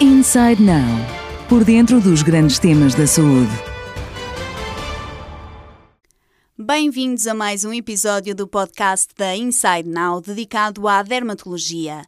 Inside Now por dentro dos grandes temas da saúde. Bem-vindos a mais um episódio do podcast da Inside Now dedicado à dermatologia.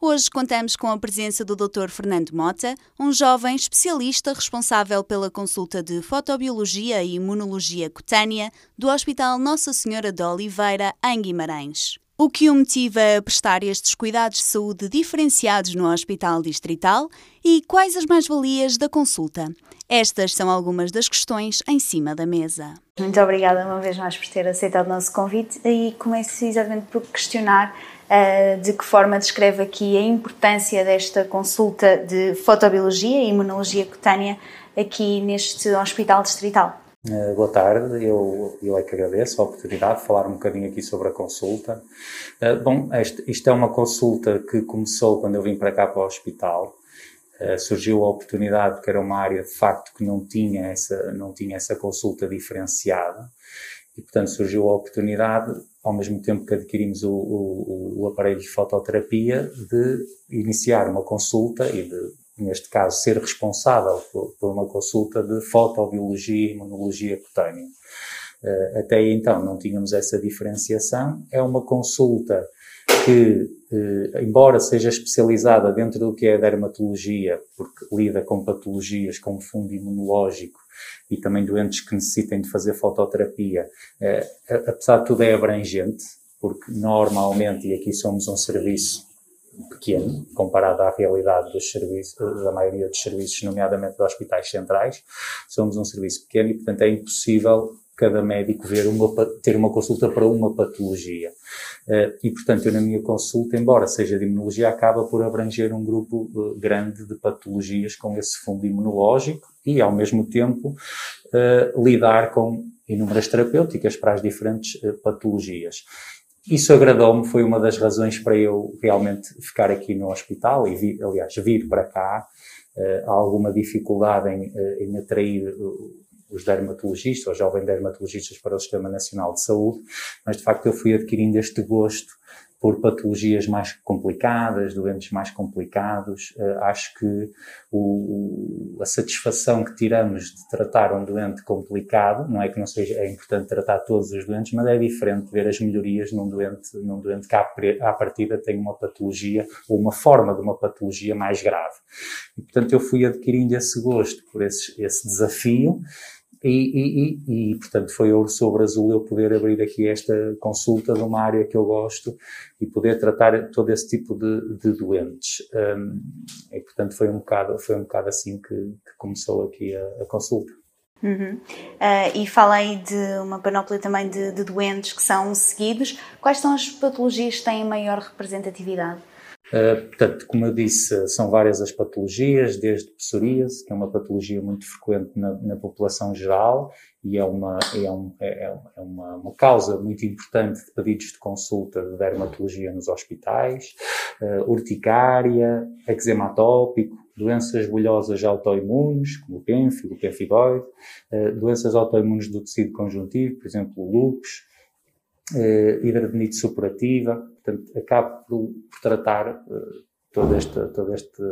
Hoje contamos com a presença do Dr. Fernando Mota, um jovem especialista responsável pela consulta de fotobiologia e imunologia cutânea do Hospital Nossa Senhora de Oliveira, em Guimarães. O que o motiva a prestar estes cuidados de saúde diferenciados no Hospital Distrital e quais as mais-valias da consulta? Estas são algumas das questões em cima da mesa. Muito obrigada uma vez mais por ter aceitado o nosso convite e começo exatamente por questionar uh, de que forma descreve aqui a importância desta consulta de fotobiologia e imunologia cutânea aqui neste Hospital Distrital. Uh, boa tarde, eu, eu é que agradeço a oportunidade de falar um bocadinho aqui sobre a consulta. Uh, bom, este, isto é uma consulta que começou quando eu vim para cá para o hospital. Uh, surgiu a oportunidade porque era uma área de facto que não tinha essa, não tinha essa consulta diferenciada e portanto surgiu a oportunidade, ao mesmo tempo que adquirimos o, o, o aparelho de fototerapia, de iniciar uma consulta e de neste caso, ser responsável por, por uma consulta de fotobiologia e imunologia cutânea. Uh, até então não tínhamos essa diferenciação. É uma consulta que, uh, embora seja especializada dentro do que é a dermatologia, porque lida com patologias com fundo imunológico e também doentes que necessitem de fazer fototerapia, uh, apesar de tudo é abrangente, porque normalmente, e aqui somos um serviço pequeno, comparado à realidade dos serviços, da maioria dos serviços, nomeadamente dos hospitais centrais. Somos um serviço pequeno e, portanto, é impossível cada médico ver uma, ter uma consulta para uma patologia. Eh, e, portanto, eu na minha consulta, embora seja de imunologia, acaba por abranger um grupo eh, grande de patologias com esse fundo imunológico e, ao mesmo tempo, eh, lidar com inúmeras terapêuticas para as diferentes patologias. Isso agradou-me, foi uma das razões para eu realmente ficar aqui no hospital e, aliás, vir para cá. Há alguma dificuldade em, uh, em atrair uh, os dermatologistas, os jovens dermatologistas para o Sistema Nacional de Saúde, mas de facto eu fui adquirindo este gosto por patologias mais complicadas, doentes mais complicados. Uh, acho que o, a satisfação que tiramos de tratar um doente complicado, não é que não seja é importante tratar todos os doentes, mas é diferente ver as melhorias num doente, num doente que à, à partida tem uma patologia ou uma forma de uma patologia mais grave. E, portanto, eu fui adquirindo esse gosto por esse, esse desafio e, e, e, portanto, foi ouro sobre azul eu poder abrir aqui esta consulta de uma área que eu gosto e poder tratar todo esse tipo de, de doentes. Um, e, portanto, foi um bocado, foi um bocado assim que, que começou aqui a, a consulta. Uhum. Uh, e falei de uma panóplia também de, de doentes que são seguidos. Quais são as patologias que têm maior representatividade? Uh, portanto, como eu disse, são várias as patologias, desde psoríase, que é uma patologia muito frequente na, na população geral e é uma, é, um, é, é uma, uma, causa muito importante de pedidos de consulta de dermatologia nos hospitais, uh, urticária, eczema atópico, doenças bolhosas autoimunes, como o pênfigo, o pemphigoide, uh, doenças autoimunes do tecido conjuntivo, por exemplo, o lúpus, hidradinite supurativa, portanto, acabo por, tratar uh, todo, este, todo este,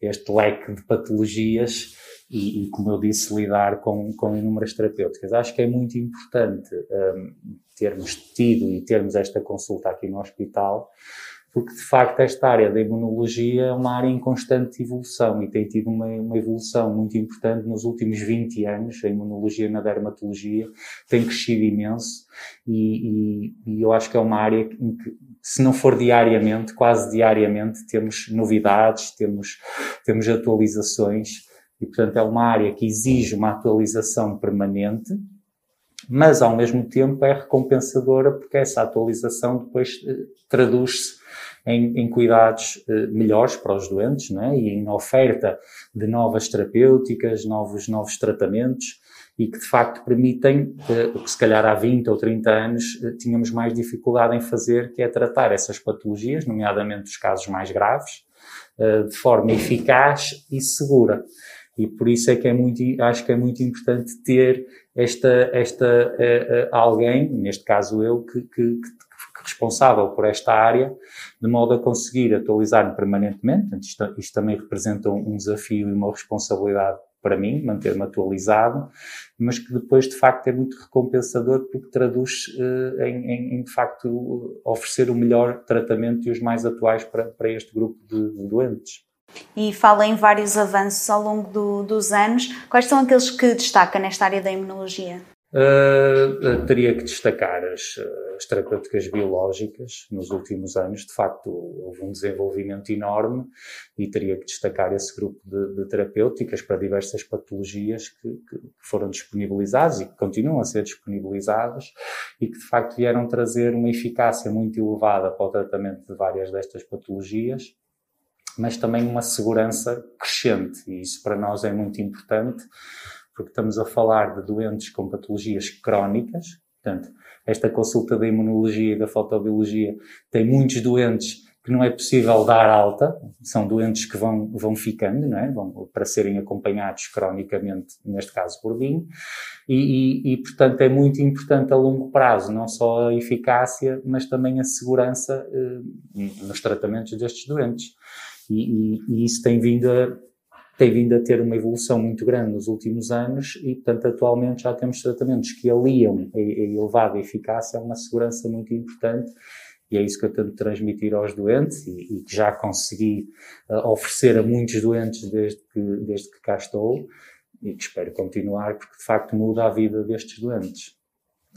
este leque de patologias e, e, como eu disse, lidar com, com inúmeras terapêuticas. Acho que é muito importante um, ehm, termos tido e termos esta consulta aqui no hospital, porque de facto esta área da imunologia é uma área em constante evolução e tem tido uma, uma, evolução muito importante nos últimos 20 anos. A imunologia na dermatologia tem crescido imenso e, e, e eu acho que é uma área em que, se não for diariamente, quase diariamente, temos novidades, temos, temos atualizações e, portanto, é uma área que exige uma atualização permanente mas ao mesmo tempo é recompensadora porque essa atualização depois eh, traduz-se em, em cuidados eh, melhores para os doentes né? e em oferta de novas terapêuticas, novos, novos tratamentos e que de facto permitem eh, o que se calhar há 20 ou 30 anos eh, tínhamos mais dificuldade em fazer, que é tratar essas patologias, nomeadamente os casos mais graves, eh, de forma eficaz e segura. E por isso é que é muito, acho que é muito importante ter esta, esta uh, uh, alguém, neste caso eu, que, que, que responsável por esta área, de modo a conseguir atualizar-me permanentemente. Isto, isto, também representa um desafio e uma responsabilidade para mim, manter-me atualizado, mas que depois de facto é muito recompensador porque traduz em, em, em, de facto oferecer o melhor tratamento e os mais atuais para, para este grupo de, de doentes. E fala em vários avanços ao longo do, dos anos. Quais são aqueles que destaca nesta área da imunologia? Uh, teria que destacar as, as, terapêuticas biológicas. Nos últimos anos, de facto, houve um desenvolvimento enorme e teria que destacar esse grupo de, de terapêuticas para diversas patologias que, que, foram disponibilizadas e que continuam a ser disponibilizadas e que, de facto, vieram trazer uma eficácia muito elevada para o tratamento de várias destas patologias mas também uma segurança crescente e isso para nós é muito importante porque estamos a falar de doentes com patologias crónicas, portanto, esta consulta da imunologia e da fotobiologia tem muitos doentes que não é possível dar alta, são doentes que vão, vão ficando, não é? Vão, para serem acompanhados cronicamente, neste caso por BIM, e, e, e, portanto é muito importante a longo prazo, não só a eficácia, mas também a segurança eh, nos tratamentos destes doentes. E, e, isso tem vindo a tem vindo a ter uma evolução muito grande nos últimos anos e, portanto, atualmente já temos tratamentos que aliam a, elevada eficácia a uma segurança muito importante e é isso que eu tento transmitir aos doentes e, que já consegui uh, oferecer a muitos doentes desde que, desde que cá estou e que espero continuar porque, de facto, muda a vida destes doentes.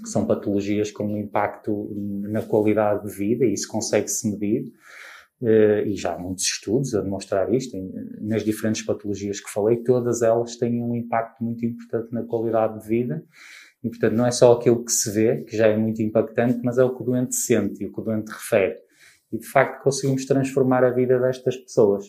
São patologias com um impacto na qualidade de vida e isso consegue-se medir e já há muitos estudos a demonstrar isto, nas diferentes patologias que falei, todas elas têm um impacto muito importante na qualidade de vida. E, portanto, não é só aquilo que se vê, que já é muito impactante, mas é o que o doente sente e o que o doente refere. E, de facto, conseguimos transformar a vida destas pessoas.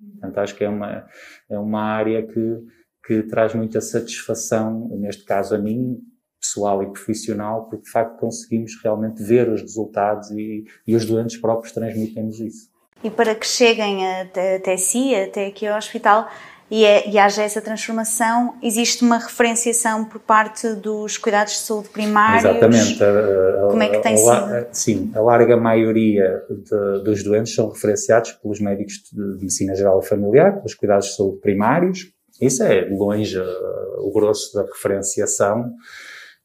Portanto, acho que é uma, é uma área que, que traz muita satisfação, neste caso a mim, pessoal e profissional, porque de facto conseguimos realmente ver os resultados e, e os doentes próprios transmitem-nos isso e para que cheguem até, até si, até aqui ao hospital, e, é, e haja essa transformação, existe uma referenciação por parte dos cuidados de saúde primários? Exatamente. A, Como é que tem a, sido? Sim, a larga maioria de, dos doentes são referenciados pelos médicos de medicina geral e familiar, pelos cuidados de saúde primários. Isso é longe uh, o grosso da referenciação.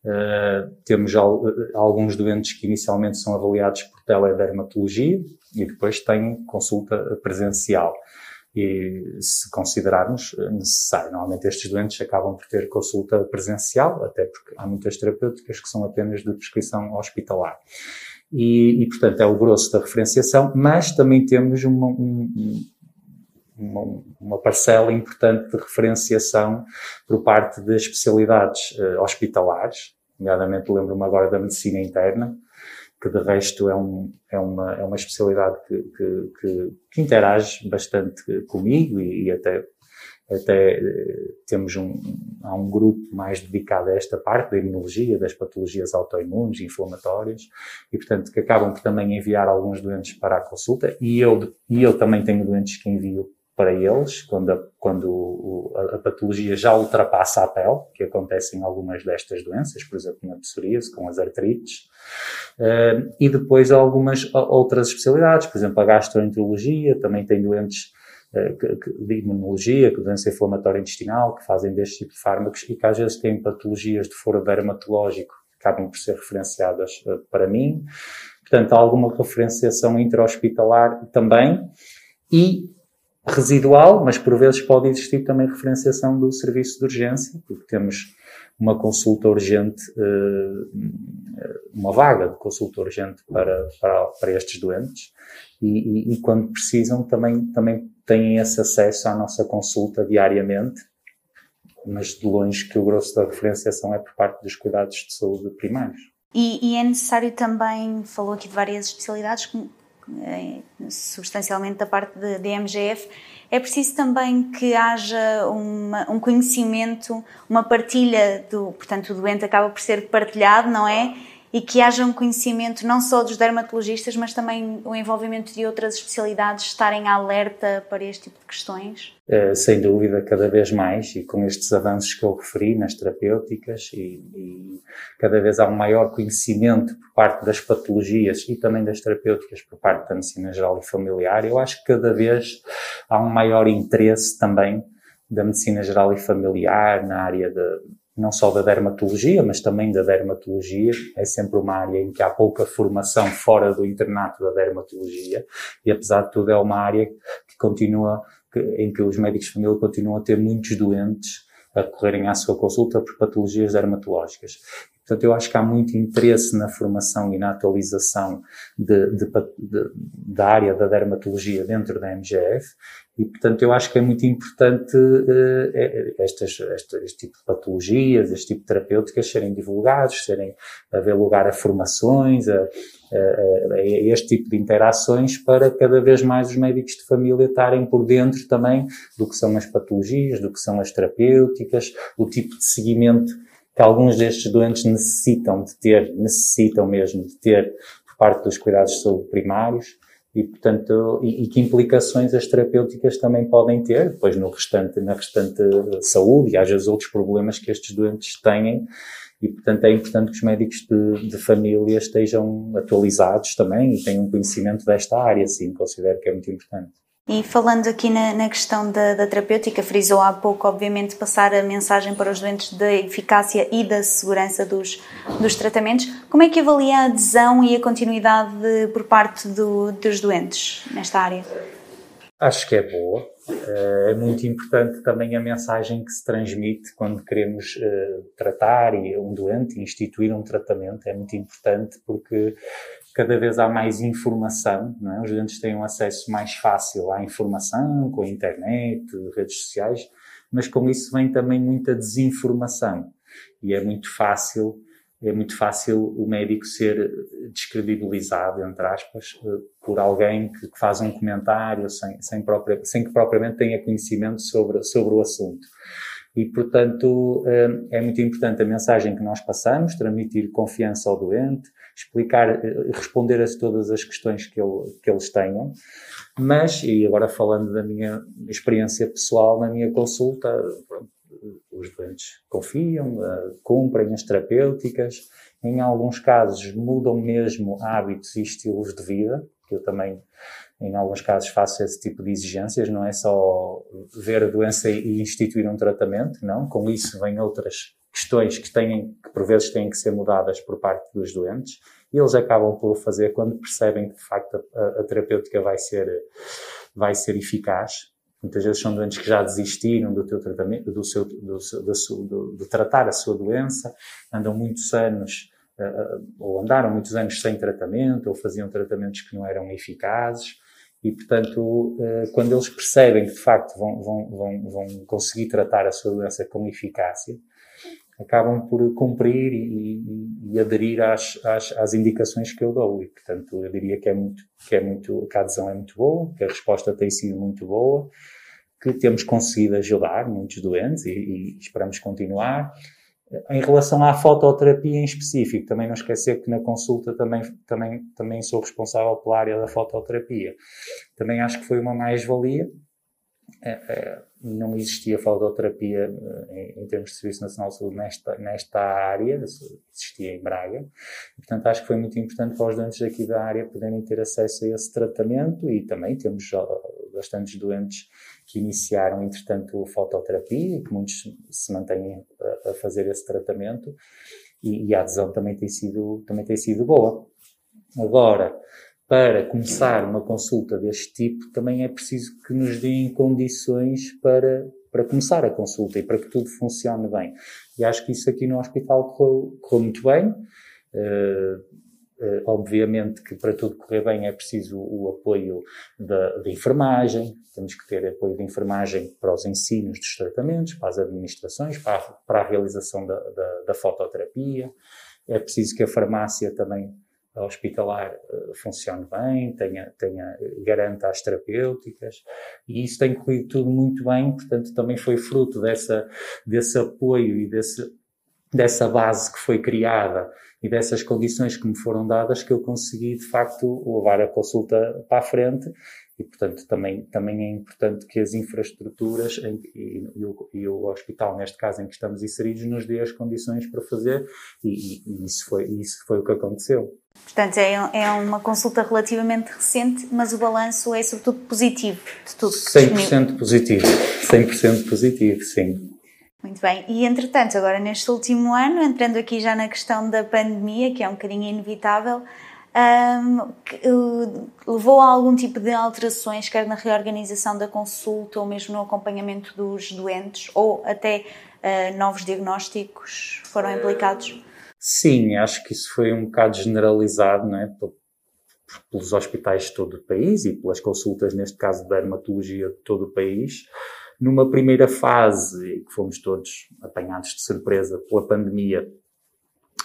Uh, temos al alguns doentes que inicialmente são avaliados por teledermatologia, e depois tem consulta presencial. E se considerarmos necessário, normalmente estes doentes acabam por ter consulta presencial, até porque há muitas terapêuticas que são apenas de prescrição hospitalar. E, e portanto, é o grosso da referenciação, mas também temos uma, um, uma, uma, parcela importante de referenciação por parte de especialidades uh, hospitalares, nomeadamente lembro-me agora da medicina interna, que de resto é, um, é, uma, é uma especialidade que, que, que, que interage bastante comigo e, e, até, até eh, temos um, há um grupo mais dedicado a esta parte da imunologia, das patologias autoimunes, inflamatórias, e portanto que acabam por também enviar alguns doentes para a consulta. E eu, e eu também tenho doentes que envio para eles, quando, a, quando a, patologia já ultrapassa a pele, que acontece em algumas destas doenças, por exemplo, na psoríase, com as artrites, uh, e depois algumas outras especialidades, por exemplo, a gastroenterologia, também tem doentes uh, de imunologia, com doença inflamatória intestinal, que fazem deste tipo de fármacos e que às vezes têm patologias de foro dermatológico que acabam por ser referenciadas uh, para mim. Portanto, há alguma referenciação intra-hospitalar também. E residual, mas por vezes pode existir também referenciação do serviço de urgência, porque temos uma consulta urgente, eh, uma vaga de consulta urgente para, para, para estes doentes e, e, e, quando precisam também, também têm esse acesso à nossa consulta diariamente, mas de longe que o grosso da referenciação é por parte dos cuidados de saúde primários. E, e é necessário também, falou aqui de várias especialidades, substancialmente da parte de, de MGF, é preciso também que haja uma, um conhecimento, uma partilha do, portanto, o doente acaba por ser partilhado, não é? E que haja um conhecimento não só dos dermatologistas, mas também o envolvimento de outras especialidades estarem alerta para este tipo de questões? Uh, sem dúvida, cada vez mais, e com estes avanços que eu referi nas terapêuticas, e, e, cada vez há um maior conhecimento por parte das patologias e também das terapêuticas por parte da medicina geral e familiar, eu acho que cada vez há um maior interesse também da medicina geral e familiar na área de, não só da dermatologia, mas também da dermatologia. É sempre uma área em que há pouca formação fora do internato da dermatologia e, apesar de tudo, é uma área que continua, que, em que os médicos de família continuam a ter muitos doentes a correrem à sua consulta por patologias dermatológicas. Portanto, eu acho que há muito interesse na formação e na atualização de, de, de, da área da dermatologia dentro da MGF e, portanto, eu acho que é muito importante uh, estas, este tipo de patologias, este tipo de terapêuticas serem divulgados, serem, haver lugar a formações, a, a, a, este tipo de interações para cada vez mais os médicos de família estarem por dentro também do que são as patologias, do que são as terapêuticas, o tipo de seguimento que alguns destes doentes necessitam de ter, necessitam mesmo de ter por parte dos cuidados de saúde primários e, portanto, e, e, que implicações as terapêuticas também podem ter depois no restante, na restante saúde e às vezes outros problemas que estes doentes têm e, portanto, é importante que os médicos de, de família estejam atualizados também e tenham conhecimento desta área, sim, considero que é muito importante. E falando aqui na, na questão da, da, terapêutica, frisou há pouco, obviamente, passar a mensagem para os doentes da eficácia e da segurança dos, dos tratamentos. Como é que avalia a adesão e a continuidade por parte do, dos doentes nesta área? Acho que é boa. Eh, é muito importante também a mensagem que se transmite quando queremos eh, tratar um doente, instituir um tratamento. É muito importante porque cada vez há mais informação, é? os doentes têm um acesso mais fácil à informação, com a internet, redes sociais, mas com isso vem também muita desinformação. E é muito fácil, é muito fácil o médico ser descredibilizado, entre aspas, por alguém que, faz um comentário sem, sem, própria, sem que propriamente tenha conhecimento sobre, sobre o assunto. E, portanto, eh, é muito importante a mensagem que nós passamos, transmitir confiança ao doente, explicar, eh, responder a todas as questões que, ele, que eles tenham. Mas, e agora falando da minha experiência pessoal na minha consulta, os doentes confiam, eh, cumprem as terapêuticas, em alguns casos mudam mesmo hábitos e estilos de vida, que eu também, em alguns casos, faço esse tipo de exigências, não é só ver a doença e instituir um tratamento, não, com isso vêm outras questões que têm, que por vezes têm que ser mudadas por parte dos doentes, e eles acabam por fazer quando percebem que de facto a, a terapêutica vai ser, vai ser eficaz. Muitas vezes são doentes que já desistiram do teu tratamento, do seu, do, do, do, de tratar a sua doença, andam muitos anos uh, ou andaram muitos anos sem tratamento, ou faziam tratamentos que não eram eficazes, e, portanto, uh, quando eles percebem que, de facto, vão, vão, vão, vão conseguir tratar a sua doença com eficácia, acabam por cumprir e, e, e aderir às, às, às, indicações que eu dou. E, portanto, eu diria que é muito, que é muito, que a adesão é muito boa, que a resposta tem sido muito boa, que temos conseguido ajudar muitos doentes e, e esperamos continuar. Em relação à fototerapia em específico, também não esquecer que na consulta também, também, também sou responsável pela área da fototerapia. Também acho que foi uma mais-valia. É, é, não existia fototerapia eh, em, em, termos de Serviço Nacional de Saúde nesta, nesta área, existia em Braga. E, portanto, acho que foi muito importante para os doentes aqui da área poderem ter acesso a esse tratamento e também temos bastantes doentes que iniciaram, entretanto, fototerapia e que muitos se mantêm a, a fazer esse tratamento e, e, a adesão também tem sido, também tem sido boa. Agora, para começar uma consulta deste tipo, também é preciso que nos deem condições para, para começar a consulta e para que tudo funcione bem. E acho que isso aqui no hospital correu, correu muito bem. Uh, uh, obviamente que para tudo correr bem é preciso o apoio da, da enfermagem, temos que ter apoio de enfermagem para os ensinos dos tratamentos, para as administrações, para a, para a realização da, da, da fototerapia. É preciso que a farmácia também hospitalar uh, funcione bem, tenha, tenha, garanta as terapêuticas, e isso tem corrido tudo muito bem, portanto também foi fruto dessa, desse apoio e desse, dessa base que foi criada e dessas condições que me foram dadas que eu consegui, de facto, levar a consulta para a frente e, portanto, também, também é importante que as infraestruturas em, e, e, o, e, o, hospital, neste caso em que estamos inseridos, nos dê as condições para fazer e, e isso, foi, isso foi o que aconteceu. Portanto, é, é uma consulta relativamente recente, mas o balanço é sobretudo positivo de tudo. 100% positivo, 100% positivo, sim. Muito bem. E, entretanto, agora neste último ano, entrando aqui já na questão da pandemia, que é um bocadinho inevitável, um, que, uh, levou a algum tipo de alterações, quer na reorganização da consulta ou mesmo no acompanhamento dos doentes, ou até uh, novos diagnósticos foram implicados? Sim, acho que isso foi um bocado generalizado, não é? pelos hospitais de todo o país e pelas consultas, neste caso, de dermatologia de todo o país. Numa primeira fase, que fomos todos apanhados de surpresa pela pandemia,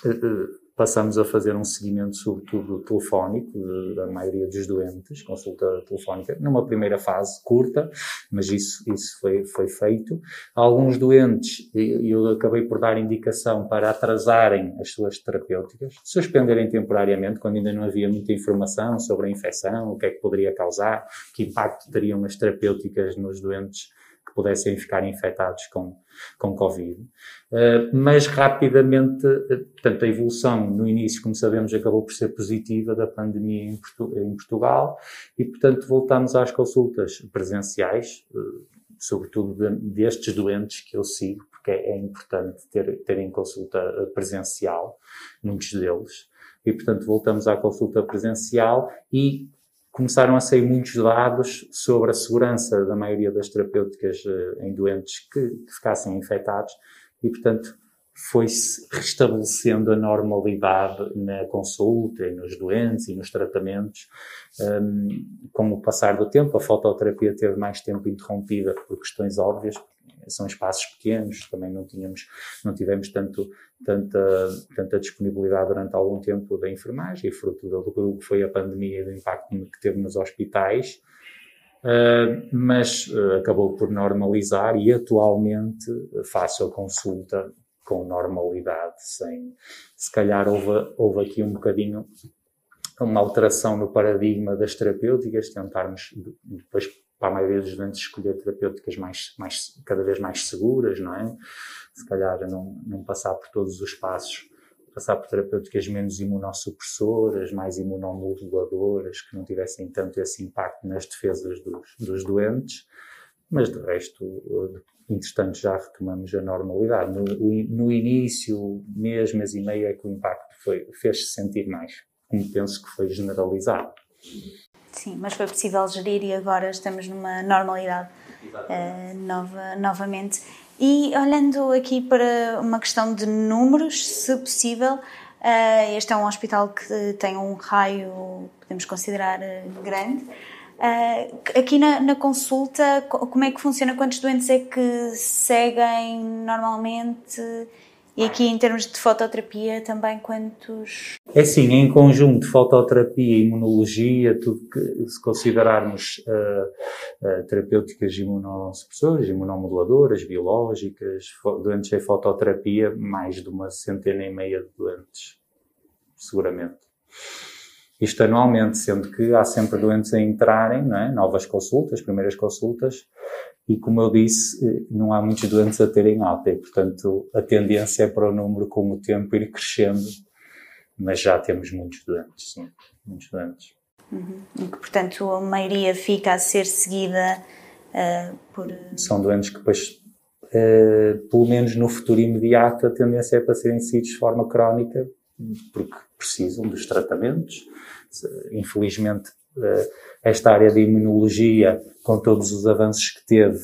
eh, passamos a fazer um seguimento, sobretudo telefónico, da maioria dos doentes, consulta telefónica, numa primeira fase curta, mas isso, isso foi, foi feito. Alguns doentes, eu acabei por dar indicação para atrasarem as suas terapêuticas, suspenderem temporariamente, quando ainda não havia muita informação sobre a infecção, o que é que poderia causar, que impacto teriam as terapêuticas nos doentes que pudessem ficar infectados com, com Covid. Uh, mas rapidamente, uh, portanto, a evolução no início, como sabemos, acabou por ser positiva da pandemia em, Portu em Portugal e, portanto, voltamos às consultas presenciais, uh, sobretudo de, destes doentes que eu sigo, porque é importante ter, terem consulta presencial, muitos deles. E, portanto, voltamos à consulta presencial e começaram a sair muitos dados sobre a segurança da maioria das terapêuticas uh, em doentes que, que, ficassem infectados e, portanto, foi-se restabelecendo a normalidade na consulta e nos doentes e nos tratamentos. Um, com o passar do tempo, a fototerapia teve mais tempo interrompida por questões óbvias, são espaços pequenos, também não tínhamos, não tivemos tanto, tanta, tanta disponibilidade durante algum tempo da enfermagem, fruto do que foi a pandemia e do impacto que teve nos hospitais, uh, mas uh, acabou por normalizar e atualmente faço a consulta com normalidade, sem, se calhar houve, houve aqui um bocadinho uma alteração no paradigma das terapêuticas, tentarmos depois para a maioria dos doentes escolher terapêuticas mais, mais, cada vez mais seguras, não é? Se calhar não, não passar por todos os passos, passar por terapêuticas menos imunossupressoras, mais imunomoduladoras, que não tivessem tanto esse impacto nas defesas dos, dos doentes, mas de resto, entretanto, já retomamos a normalidade. No, no início, mês, mês e meio, é que o impacto fez-se sentir mais, como penso que foi generalizado. Sim, mas foi possível gerir e agora estamos numa normalidade uh, nova, novamente. E olhando aqui para uma questão de números, se possível, uh, este é um hospital que tem um raio, podemos considerar, uh, grande. aqui na, na, consulta, como é que funciona? Quantos doentes é que seguem normalmente? E aqui, em termos de fototerapia, também quantos? É sim, em conjunto, fototerapia, imunologia, tudo que, se considerarmos uh, uh, terapêuticas imunossupressoras, imunomoduladoras, biológicas, doentes em fototerapia, mais de uma centena e meia de doentes, seguramente. Isto anualmente, sendo que há sempre doentes a entrarem, é? novas consultas, primeiras consultas, e como eu disse, eh, não há muitos doentes a terem alta e, portanto, a tendência é para o número com o tempo ir crescendo, mas já temos muitos doentes, sim, muitos doentes. Uhum. E que, portanto, a maioria fica a ser seguida uh, por... São doentes que depois, uh, pelo menos no futuro imediato, a tendência é para serem seguidos de forma crónica, porque precisam dos tratamentos. Infelizmente, esta área de imunologia com todos os avanços que teve,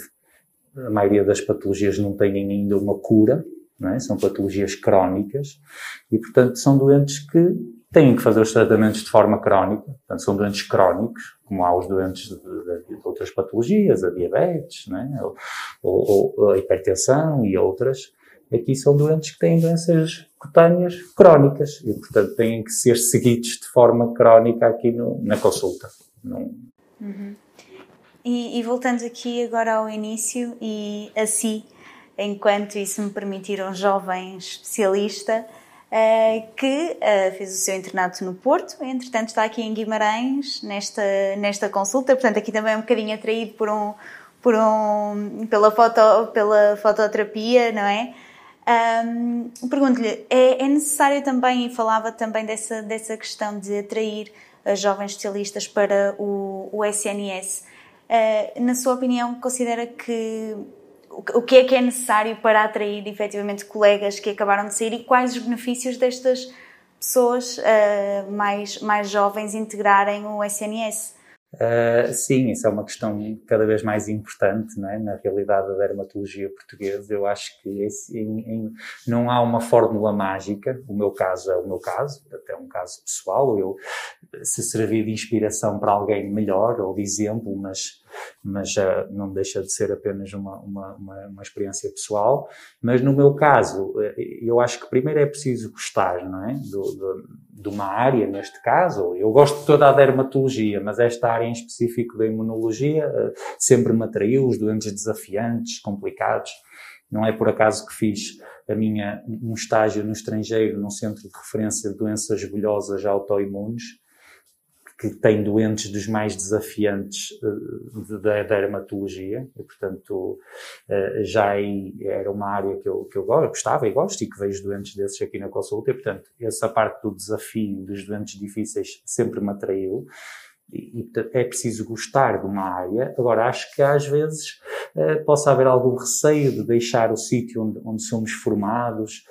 a maioria das patologias não têm ainda uma cura, é? são patologias crónicas, e portanto são doentes que têm que fazer os tratamentos de forma crónica, portanto são doentes crónicos, como há os doentes de, de, de outras patologias, a diabetes, é? ou, ou, ou, a hipertensão e outras. Aqui são doentes que têm doenças cutâneas crónicas e, portanto, têm que ser seguidos de forma crónica aqui no, na consulta. Não... Uhum. E, e, voltando aqui agora ao início e a si, enquanto isso me permitir um jovem especialista, uh, que uh, fez o seu internato no Porto, entretanto está aqui em Guimarães nesta, nesta consulta, portanto aqui também é um bocadinho atraído por um, por um, pela, foto, pela fototerapia, não é? Um, Pergunto-lhe, é, é, necessário também, e falava também dessa, dessa questão de atrair jovens especialistas para o, o SNS, uh, na sua opinião, considera que o que é que é necessário para atrair efetivamente colegas que acabaram de sair e quais os benefícios destas pessoas uh, mais, mais jovens integrarem o SNS? Uh, sim, isso é uma questão cada vez mais importante é? na realidade da dermatologia portuguesa. Eu acho que esse, em, em, não há uma fórmula mágica. O meu caso é o meu caso, até um caso pessoal. Eu, se servir de inspiração para alguém melhor ou de exemplo, mas mas uh, não deixa de ser apenas uma, uma, uma, uma, experiência pessoal. Mas no meu caso, eh, eu acho que primeiro é preciso gostar, não é? Do, do, de uma área, neste caso. Eu gosto de toda a dermatologia, mas esta área em específico da imunologia uh, sempre me atraiu, os doentes desafiantes, complicados. Não é por acaso que fiz a minha, um estágio no estrangeiro, num centro de referência de doenças bolhosas autoimunes, que tem doentes dos mais desafiantes uh, da dermatologia, e portanto uh, já era uma área que eu, que eu gostava e gosto e que vejo doentes desses aqui na consulta, e portanto essa parte do desafio dos doentes difíceis sempre me atraiu. E, e é preciso gostar de uma área. Agora, acho que às vezes uh, possa haver algum receio de deixar o sítio onde, onde somos formados,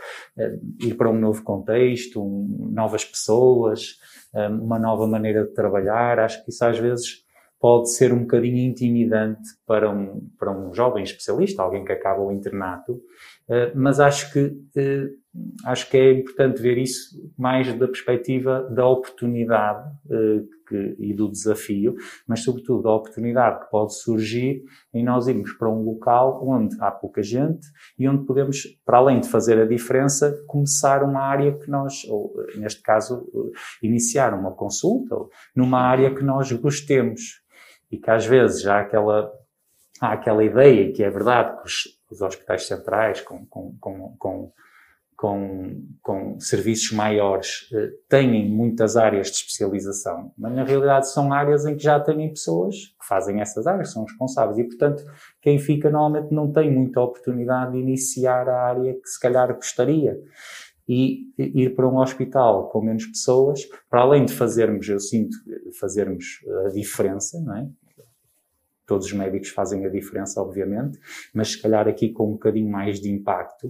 ir para um novo contexto, um, novas pessoas, uma nova maneira de trabalhar. Acho que isso às vezes pode ser um bocadinho intimidante para um, para um jovem especialista, alguém que acaba o internato, eh, mas acho que, eh, acho que é importante ver isso mais da perspectiva da oportunidade eh, que, e do desafio, mas sobretudo da oportunidade que pode surgir em nós irmos para um local onde há pouca gente e onde podemos, para além de fazer a diferença, começar uma área que nós, ou neste caso, iniciar uma consulta, numa área que nós gostemos. E que às vezes há aquela, há aquela ideia, que é verdade, que os, os hospitais centrais com, com, com, com com, com serviços maiores eh, têm muitas áreas de especialização, mas na realidade são áreas em que já têm pessoas que fazem essas áreas, são responsáveis e, portanto, quem fica normalmente não tem muita oportunidade de iniciar a área que se calhar gostaria. E ir para um hospital com menos pessoas, para além de fazermos, eu sinto, fazermos a diferença, não é? Todos os médicos fazem a diferença, obviamente, mas se calhar aqui com um bocadinho mais de impacto,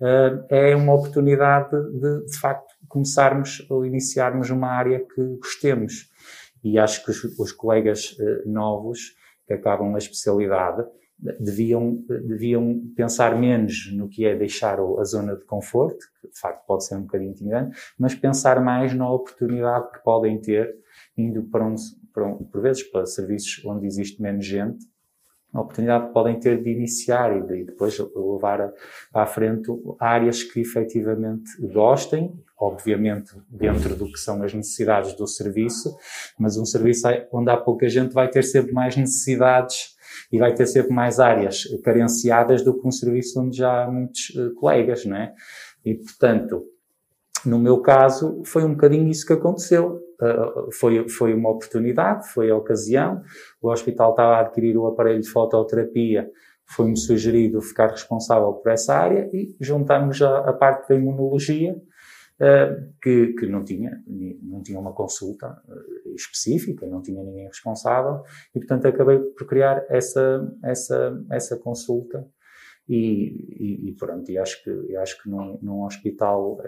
uh, é uma oportunidade de, de facto, começarmos ou iniciarmos uma área que gostemos. E acho que os, os colegas uh, novos que acabam a especialidade deviam, deviam pensar menos no que é deixar a zona de conforto, que de facto pode ser um bocadinho intimidante, mas pensar mais na oportunidade que podem ter indo para um, por vezes para serviços onde existe menos gente, a oportunidade que podem ter de iniciar e de depois levar a, à frente áreas que efetivamente gostem, obviamente dentro do que são as necessidades do serviço, mas um serviço onde há pouca gente vai ter sempre mais necessidades e vai ter sempre mais áreas carenciadas do que um serviço onde já há muitos uh, colegas, não é? E, portanto, no meu caso, foi um bocadinho isso que aconteceu. Uh, foi, foi uma oportunidade, foi a ocasião. O hospital estava a adquirir o aparelho de fototerapia, foi-me sugerido ficar responsável por essa área e juntamos a, a parte da imunologia, uh, que, que não, tinha, não tinha uma consulta uh, específica, não tinha ninguém responsável, e portanto acabei por criar essa, essa, essa consulta e, e, e, pronto, e acho que, acho que num, num hospital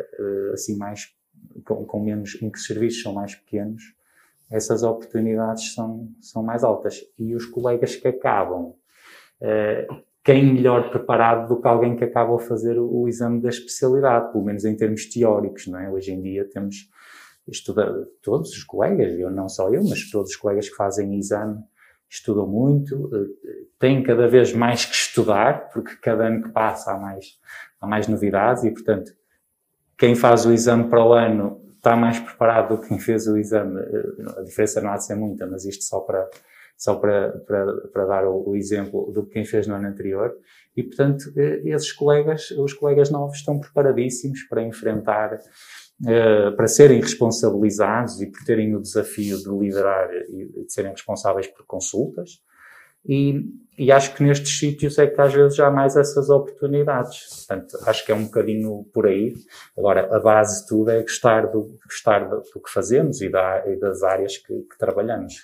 assim mais com, com menos, em que os serviços são mais pequenos, essas oportunidades são, são mais altas. E os colegas que acabam, uh, quem melhor preparado do que alguém que acaba a fazer o, o, exame da especialidade, pelo menos em termos teóricos, não é? Hoje em dia temos estuda, todos os colegas, eu não só eu, mas todos os colegas que fazem exame estudam muito, uh, têm cada vez mais que estudar, porque cada ano que passa há mais, há mais novidades e, portanto, quem faz o exame para o ano está mais preparado do que quem fez o exame. A diferença não há de ser muita, mas isto só para, só para, para, para dar o, o exemplo do que quem fez no ano anterior. E, portanto, esses colegas, os colegas novos estão preparadíssimos para enfrentar Uh, para serem responsabilizados e por terem o desafio de liderar e de serem responsáveis por consultas. E, e, acho que nestes sítios é que às vezes há mais essas oportunidades. Portanto, acho que é um bocadinho por aí. Agora, a base de tudo é gostar do, gostar do, que fazemos e, da, e das áreas que, que trabalhamos.